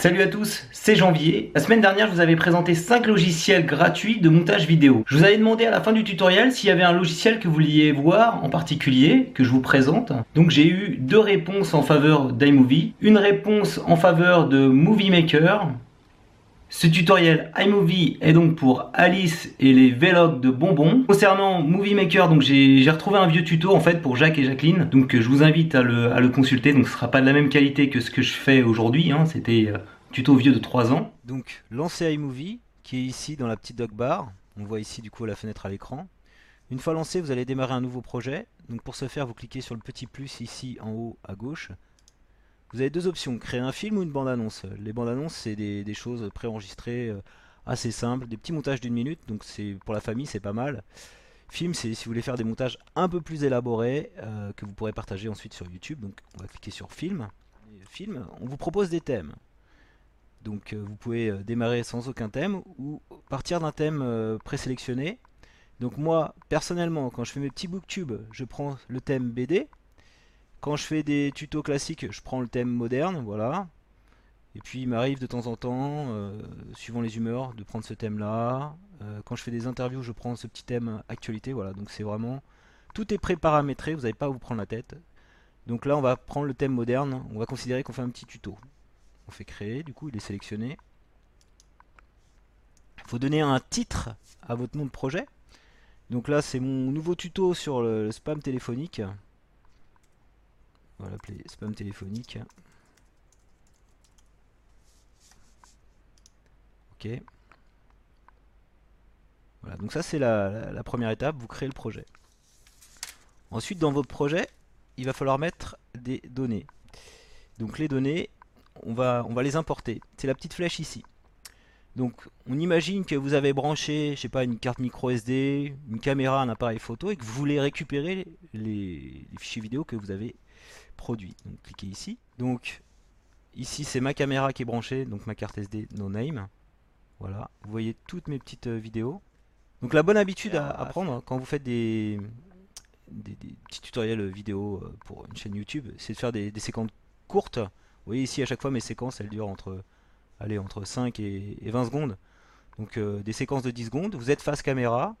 Salut à tous, c'est Janvier. La semaine dernière, je vous avais présenté 5 logiciels gratuits de montage vidéo. Je vous avais demandé à la fin du tutoriel s'il y avait un logiciel que vous vouliez voir en particulier, que je vous présente. Donc j'ai eu deux réponses en faveur d'iMovie, une réponse en faveur de Movie Maker, ce tutoriel iMovie est donc pour Alice et les vlogs de bonbons. Concernant Movie Maker, j'ai retrouvé un vieux tuto en fait pour Jacques et Jacqueline. Donc je vous invite à le, consulter. Donc ce sera pas de la même qualité que ce que je fais aujourd'hui. Hein. C'était euh, tuto vieux de 3 ans. Donc lancez iMovie qui est ici dans la petite doc bar. On voit ici du coup la fenêtre à l'écran. Une fois lancé, vous allez démarrer un nouveau projet. Donc pour ce faire, vous cliquez sur le petit plus ici en haut à gauche. Vous avez deux options, créer un film ou une bande-annonce. Les bandes-annonces, c'est des, choses préenregistrées euh, assez simples, des petits montages d'une minute, donc c'est pour la famille, c'est pas mal. Film, c'est si vous voulez faire des montages un peu plus élaborés, euh, que vous pourrez partager ensuite sur YouTube. Donc on va cliquer sur Film. film, on vous propose des thèmes. Donc euh, vous pouvez démarrer sans aucun thème ou partir d'un thème présélectionné. Donc moi, personnellement, quand je fais mes petits booktubes, je prends le thème BD. Quand je fais des tutos classiques, je prends le thème moderne, voilà. Et puis il m'arrive de temps en temps, euh, suivant les humeurs, de prendre ce thème-là. Euh, quand je fais des interviews, je prends ce petit thème actualité, voilà. Donc c'est vraiment... Tout est pré-paramétré, vous n'avez pas à vous prendre la tête. Donc là, on va prendre le thème moderne, on va considérer qu'on fait un petit tuto. On fait créer, du coup, il est sélectionné. Il faut donner un titre à votre nom de projet. Donc là, c'est mon nouveau tuto sur le spam téléphonique. On va l'appeler spam téléphonique. Ok. Voilà, donc ça c'est la, première étape, vous créez le projet. Ensuite dans votre projet, il va falloir mettre des données. Donc les données, on va, on va les importer. C'est la petite flèche ici. Donc on imagine que vous avez branché, je sais pas, une carte micro SD, une caméra, un appareil photo et que vous voulez récupérer les fichiers vidéo que vous avez produit. Donc cliquez ici. Donc ici c'est ma caméra qui est branchée, donc ma carte SD no name. Voilà, vous voyez toutes mes petites euh, vidéos. Donc la bonne habitude à, prendre hein, quand vous faites des, des, petits tutoriels vidéo euh, pour une chaîne YouTube, c'est de faire des, séquences courtes. Vous voyez ici à chaque fois mes séquences elles durent entre, allez, entre 5 et, 20 secondes. Donc euh, des séquences de 10 secondes, vous êtes face caméra,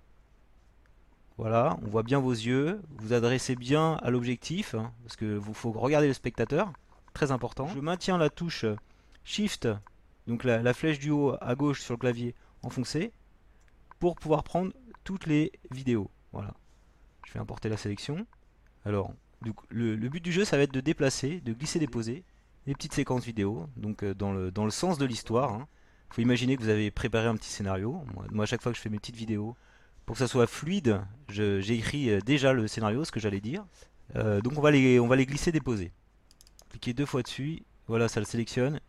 voilà, on voit bien vos yeux, vous adressez bien à l'objectif, hein, parce que vous faut regarder le spectateur, très important. Je maintiens la touche Shift, donc la, flèche du haut à gauche sur le clavier enfoncé, pour pouvoir prendre toutes les vidéos. Voilà, je vais importer la sélection. Alors, le, but du jeu, ça va être de déplacer, de glisser-déposer les petites séquences vidéo, donc euh, dans, le, dans le sens de l'histoire. Il hein. faut imaginer que vous avez préparé un petit scénario. moi, à chaque fois que je fais mes petites vidéos, pour que ça soit fluide, j'ai écrit euh, déjà le scénario, ce que j'allais dire. Euh, donc on va, les, on va les glisser, déposer. Cliquez deux fois dessus, voilà, ça le sélectionne.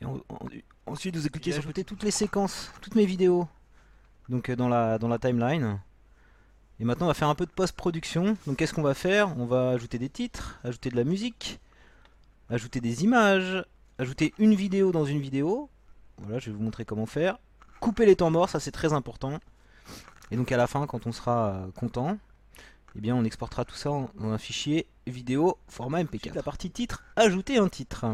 Et ensuite, vous cliquez sur toutes les séquences, toutes mes vidéos. Donc dans la, dans la timeline. Et maintenant, on va faire un peu de post-production. Donc qu'est-ce qu'on va faire? On va ajouter des titres, ajouter de la musique, ajouter des images, ajouter une vidéo dans une vidéo. Voilà, je vais vous montrer comment faire. Couper les temps morts, ça c'est très important. Et donc à la fin, quand on sera euh, content, eh bien on exportera tout ça dans un fichier vidéo format MP4. La partie titre, ajouter un titre.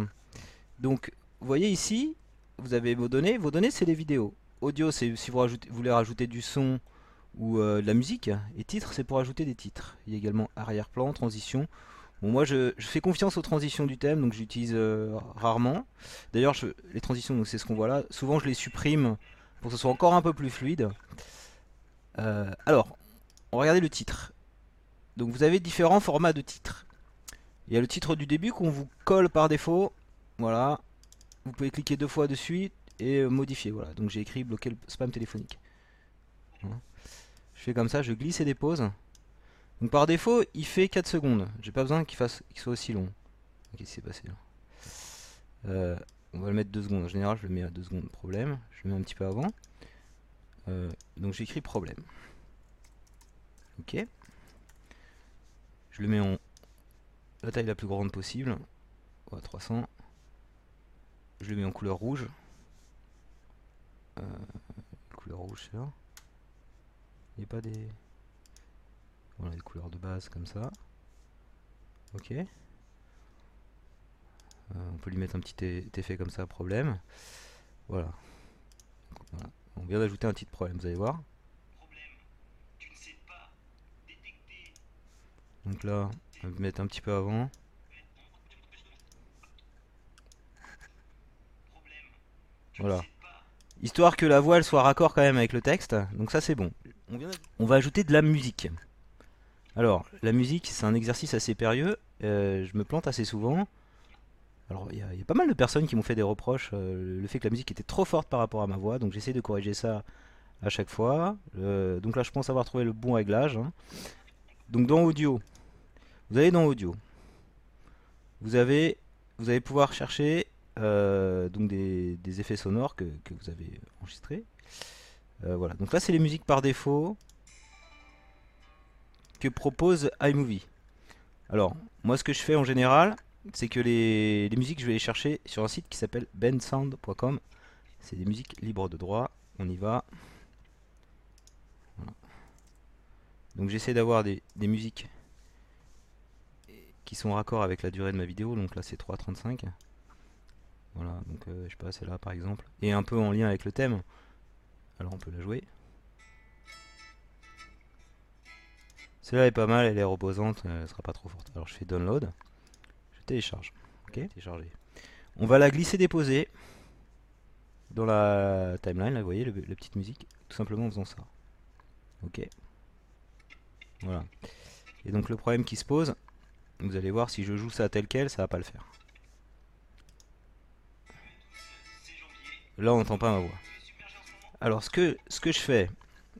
Donc vous voyez ici, vous avez vos données. Vos données, c'est les vidéos. Audio, c'est si vous, voulez rajouter du son ou euh, de la musique. Et titre, c'est pour ajouter des titres. Il y a également arrière-plan, transition. Bon, moi, je, fais confiance aux transitions du thème, donc j'utilise euh, rarement. D'ailleurs, les transitions, c'est ce qu'on voit là. Souvent, je les supprime pour que ce soit encore un peu plus fluide. Euh, alors, on va regarder le titre. Donc vous avez différents formats de titres. Il y a le titre du début qu'on vous colle par défaut. Voilà. Vous pouvez cliquer deux fois dessus et euh, modifier. Voilà. Donc j'ai écrit bloquer le spam téléphonique. Je fais comme ça, je glisse et dépose. Donc par défaut, il fait 4 secondes. J'ai pas besoin qu'il fasse qu'il soit aussi long. Qu'est-ce qui s'est passé là euh, On va le mettre 2 secondes. En général, je le mets à 2 secondes, problème. Je le mets un petit peu avant. Euh, donc j'écris problème. Ok. Je le mets en la taille la plus grande possible. 300. Je le mets en couleur rouge. Euh, couleur rouge, c'est là. Il n'y a pas des... Voilà, des couleurs de base comme ça. Ok. on peut lui mettre un petit effet comme ça, problème. Voilà. On vient d'ajouter un petit problème, vous allez voir. Donc là, on va mettre un petit peu avant. Voilà. Histoire que la voix soit raccord quand même avec le texte. Donc ça c'est bon. On, va ajouter de la musique. Alors, la musique, c'est un exercice assez périlleux. Euh, je me plante assez souvent. Alors, il y, a pas mal de personnes qui m'ont fait des reproches. Euh, le fait que la musique était trop forte par rapport à ma voix. Donc, j'essaie de corriger ça à chaque fois. Euh, donc là, je pense avoir trouvé le bon réglage. Hein. Donc, dans Audio, vous allez dans Audio. Vous avez, vous allez pouvoir chercher donc des, effets sonores que, que vous avez enregistrés. voilà. Donc là, c'est les musiques par défaut que propose iMovie. Alors, moi ce que je fais en général, c'est que les, musiques, je vais les chercher sur un site qui s'appelle bensound.com. C'est des musiques libres de droit. On y va. Donc j'essaie d'avoir des, musiques qui sont raccord avec la durée de ma vidéo. Donc là c'est 3.35. Voilà, donc euh, je sais pas, c'est là par exemple. Et un peu en lien avec le thème. Alors on peut la jouer. Celle-là est pas mal, elle est reposante, elle sera pas trop forte. Alors je fais download, je télécharge. Ok, télécharger. On va la glisser déposer dans la timeline, là vous voyez, la petite musique, tout simplement en faisant ça. Ok. Voilà. Et donc le problème qui se pose, vous allez voir si je joue ça tel quel, ça va pas le faire. Là on n'entend pas ma voix. Alors ce que, ce que je fais,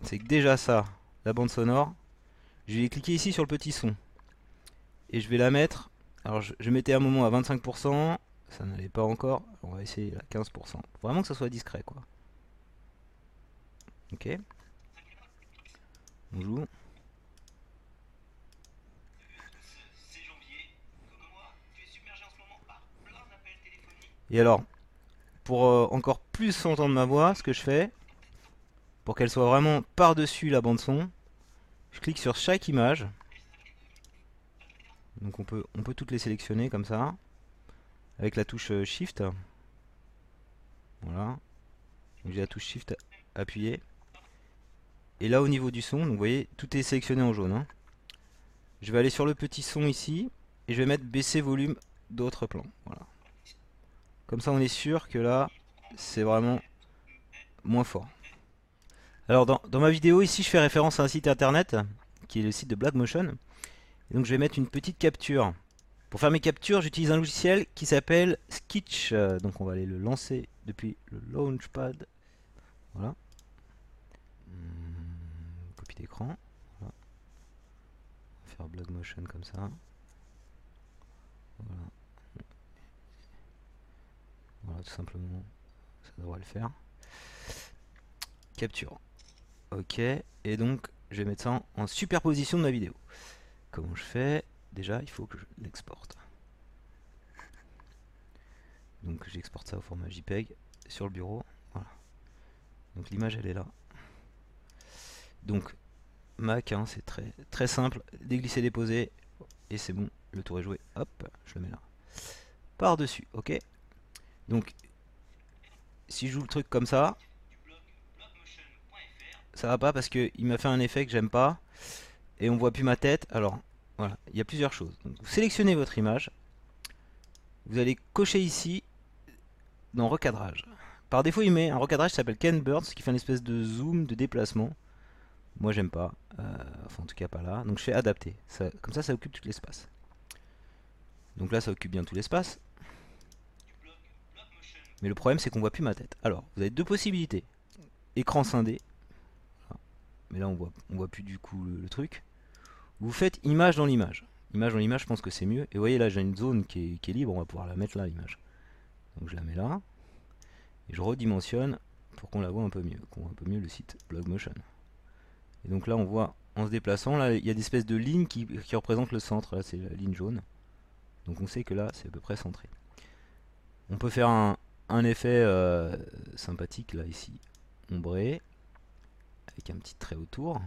c'est que déjà ça, la bande sonore, je vais cliquer ici sur le petit son. Et je vais la mettre. Alors je, mettais un moment à 25%. Ça n'allait pas encore. On va essayer à 15%. Vraiment que ça soit discret quoi. Ok. On joue. Et alors, pour euh, encore plus entendre ma voix, ce que je fais, pour qu'elle soit vraiment par-dessus la bande son, je clique sur chaque image. Donc on peut, on peut toutes les sélectionner comme ça. Avec la touche euh, Shift. Voilà. J'ai la touche Shift appuyée. Et là au niveau du son, vous voyez, tout est sélectionné en jaune. Hein. Je vais aller sur le petit son ici. Et je vais mettre baisser volume d'autres plans. Voilà. Comme ça on est sûr que là, c'est vraiment moins fort. Alors dans, ma vidéo ici je fais référence à un site internet qui est le site de Blackmotion. Donc je vais mettre une petite capture. Pour faire mes captures j'utilise un logiciel qui s'appelle Sketch. Donc on va aller le lancer depuis le Launchpad. Voilà. Hmm, copie d'écran. On va faire Blackmotion comme ça. Voilà. Voilà tout simplement. Ça devrait le faire. Capture. Ok, et donc je vais mettre ça en, superposition de ma vidéo. Comment je fais? Déjà, il faut que je l'exporte. Donc j'exporte ça au format JPEG sur le bureau. Voilà. Donc l'image elle est là. Donc Mac, hein, c'est très très simple. Déglisser, déposer, et c'est bon. Le tour est joué. Hop, je le mets là. Par dessus, ok. Donc si je joue le truc comme ça, ça va pas parce qu'il m'a fait un effet que j'aime pas et on voit plus ma tête. Alors voilà, il y a plusieurs choses. vous sélectionnez votre image, vous allez cocher ici dans recadrage. Par défaut, il met un recadrage qui s'appelle Ken Birds qui fait une espèce de zoom de déplacement. Moi, j'aime pas. Euh, enfin, en tout cas, pas là. Donc, je fais adapter. comme ça, ça occupe tout l'espace. Donc là, ça occupe bien tout l'espace. Mais le problème, c'est qu'on voit plus ma tête. Alors, vous avez deux possibilités. Écran scindé mais là on voit, voit plus du coup le, truc. Vous faites image dans l'image. Image dans l'image, je pense que c'est mieux. Et vous voyez là, j'ai une zone qui est, libre, on va pouvoir la mettre là, l'image. Donc je la mets là. Et je redimensionne pour qu'on la voit un peu mieux, qu'on voit un peu mieux le site Blogmotion. Et donc là, on voit en se déplaçant, là, il y a des espèces de lignes qui, représentent le centre. Là, c'est la ligne jaune. Donc on sait que là, c'est à peu près centré. On peut faire un, effet euh, sympathique là, ici, ombré avec un petit trait autour.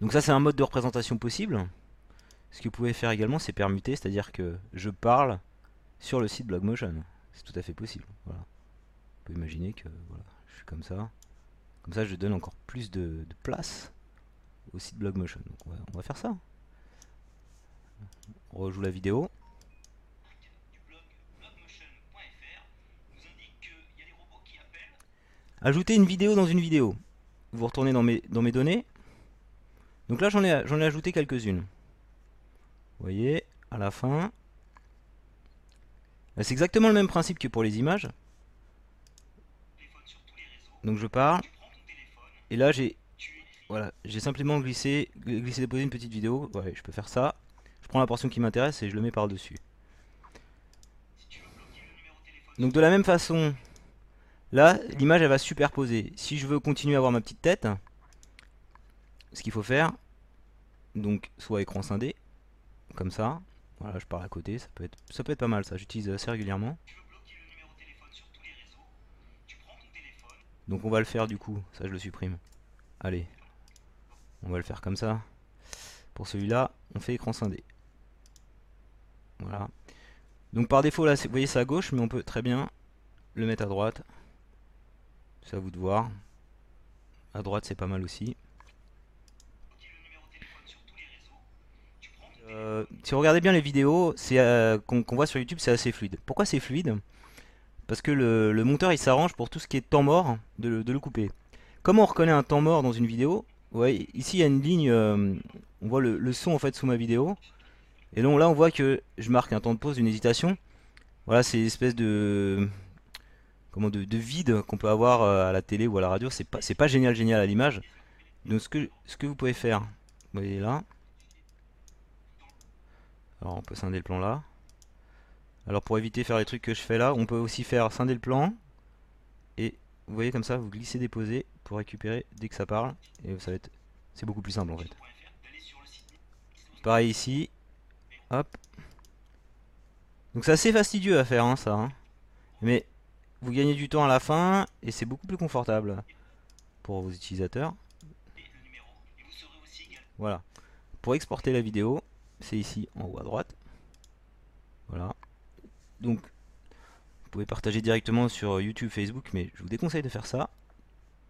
Donc ça c'est un mode de représentation possible. Ce que vous pouvez faire également c'est permuter, c'est-à-dire que je parle sur le site Blogmotion. C'est tout à fait possible. Voilà. On peut imaginer que voilà, je suis comme ça. Comme ça, je donne encore plus de, place au site Blogmotion. Donc on va faire ça. On rejoue la vidéo. Ajouter une vidéo dans une vidéo. Vous retournez dans mes, données. Donc là, j'en ai, ai ajouté quelques-unes. Vous voyez, à la fin. C'est exactement le même principe que pour les images. Donc je pars. Et là, j'ai voilà, j'ai simplement glissé, glissé déposé une petite vidéo. Ouais, je peux faire ça. Je prends la portion qui m'intéresse et je le mets par-dessus. Donc de la même façon, là, l'image elle va superposer. Si je veux continuer à avoir ma petite tête, ce qu'il faut faire, donc soit écran scindé, comme ça. Voilà, je pars à côté, ça peut être, ça peut être pas mal ça, j'utilise assez régulièrement. Donc on va le faire du coup, ça je le supprime. Allez, on va le faire comme ça. Pour celui-là, on fait écran scindé. Voilà. Donc par défaut là, vous voyez c'est à gauche, mais on peut très bien le mettre à droite. C'est à vous de voir. À droite c'est pas mal aussi. Euh, si vous regardez bien les vidéos euh, qu'on voit sur YouTube, c'est assez fluide. Pourquoi c'est fluide? Parce que le, monteur il s'arrange pour tout ce qui est temps mort de, le couper. Comment on reconnaît un temps mort dans une vidéo ouais, Ici il y a une ligne, euh, on voit le, son en fait sous ma vidéo. Et donc là on voit que je marque un temps de pause, une hésitation. Voilà, c'est l'espèce de comment de, vide qu'on peut avoir à la télé ou à la radio. C'est pas génial génial à l'image. Donc ce que vous pouvez faire, vous voyez là, alors on peut scinder le plan là. Alors pour éviter de faire les trucs que je fais là, on peut aussi faire scinder le plan. Et vous voyez comme ça, vous glissez déposer pour récupérer dès que ça parle. Et ça va être. C'est beaucoup plus simple en fait. Pareil ici. Hop. Donc c'est assez fastidieux à faire hein, ça. Hein. Mais vous gagnez du temps à la fin et c'est beaucoup plus confortable pour vos utilisateurs. Voilà. Pour exporter la vidéo, c'est ici en haut à droite. Voilà. Donc, vous pouvez partager directement sur YouTube, Facebook, mais je vous déconseille de faire ça.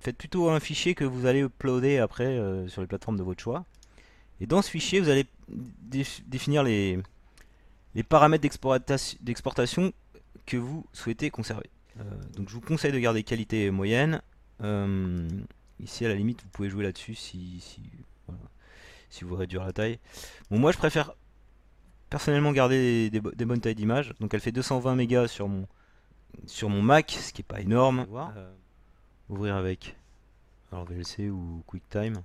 Faites plutôt un fichier que vous allez uploader après euh, sur les plateformes de votre choix. Et dans ce fichier, vous allez définir les, les paramètres d'exportation que vous souhaitez conserver. Euh, donc je vous conseille de garder qualité moyenne. Euh, ici à la limite vous pouvez jouer là-dessus si, si si vous réduire la taille. Bon, moi je préfère personnellement garder des, bonnes tailles d'image. Donc elle fait 220 mégas sur mon, sur mon Mac, ce qui est pas énorme. Euh, ouvrir avec alors VLC ou QuickTime.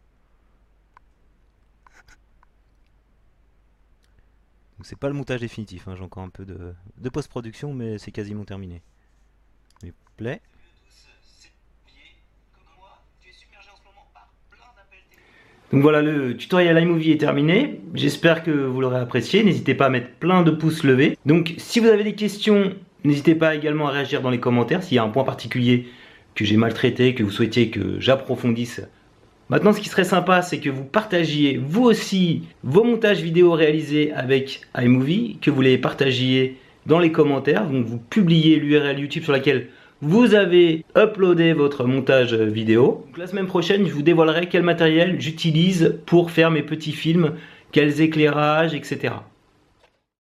Donc c'est pas le montage définitif, hein. j'ai encore un peu de, de post-production, mais c'est quasiment terminé. Donc voilà, le tutoriel iMovie est terminé. J'espère que vous l'aurez apprécié. N'hésitez pas à mettre plein de pouces levés. Donc si vous avez des questions, n'hésitez pas également à réagir dans les commentaires. S'il y a un point particulier que j'ai maltraité, que vous souhaitiez que j'approfondisse. Maintenant, ce qui serait sympa, c'est que vous partagiez vous aussi vos montages vidéo réalisés avec iMovie, que vous les partagiez dans les commentaires. Donc vous publiez l'URL YouTube sur laquelle vous avez uploadé votre montage vidéo. la semaine prochaine, je vous dévoilerai quel matériel j'utilise pour faire mes petits films, quels éclairages, etc.